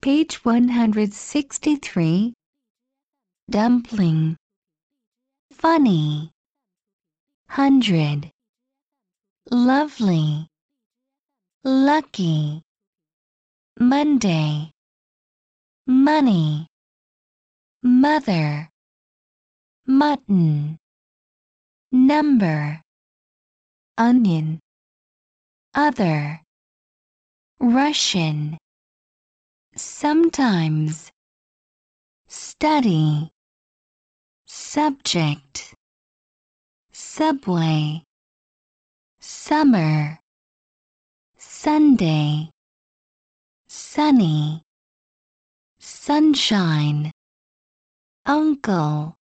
Page 163 Dumpling. Funny. Hundred. Lovely. Lucky. Monday. Money. Mother. Mutton. Number. Onion. Other. Russian Sometimes. Study. Subject. Subway. Summer. Sunday. Sunny. Sunshine. Uncle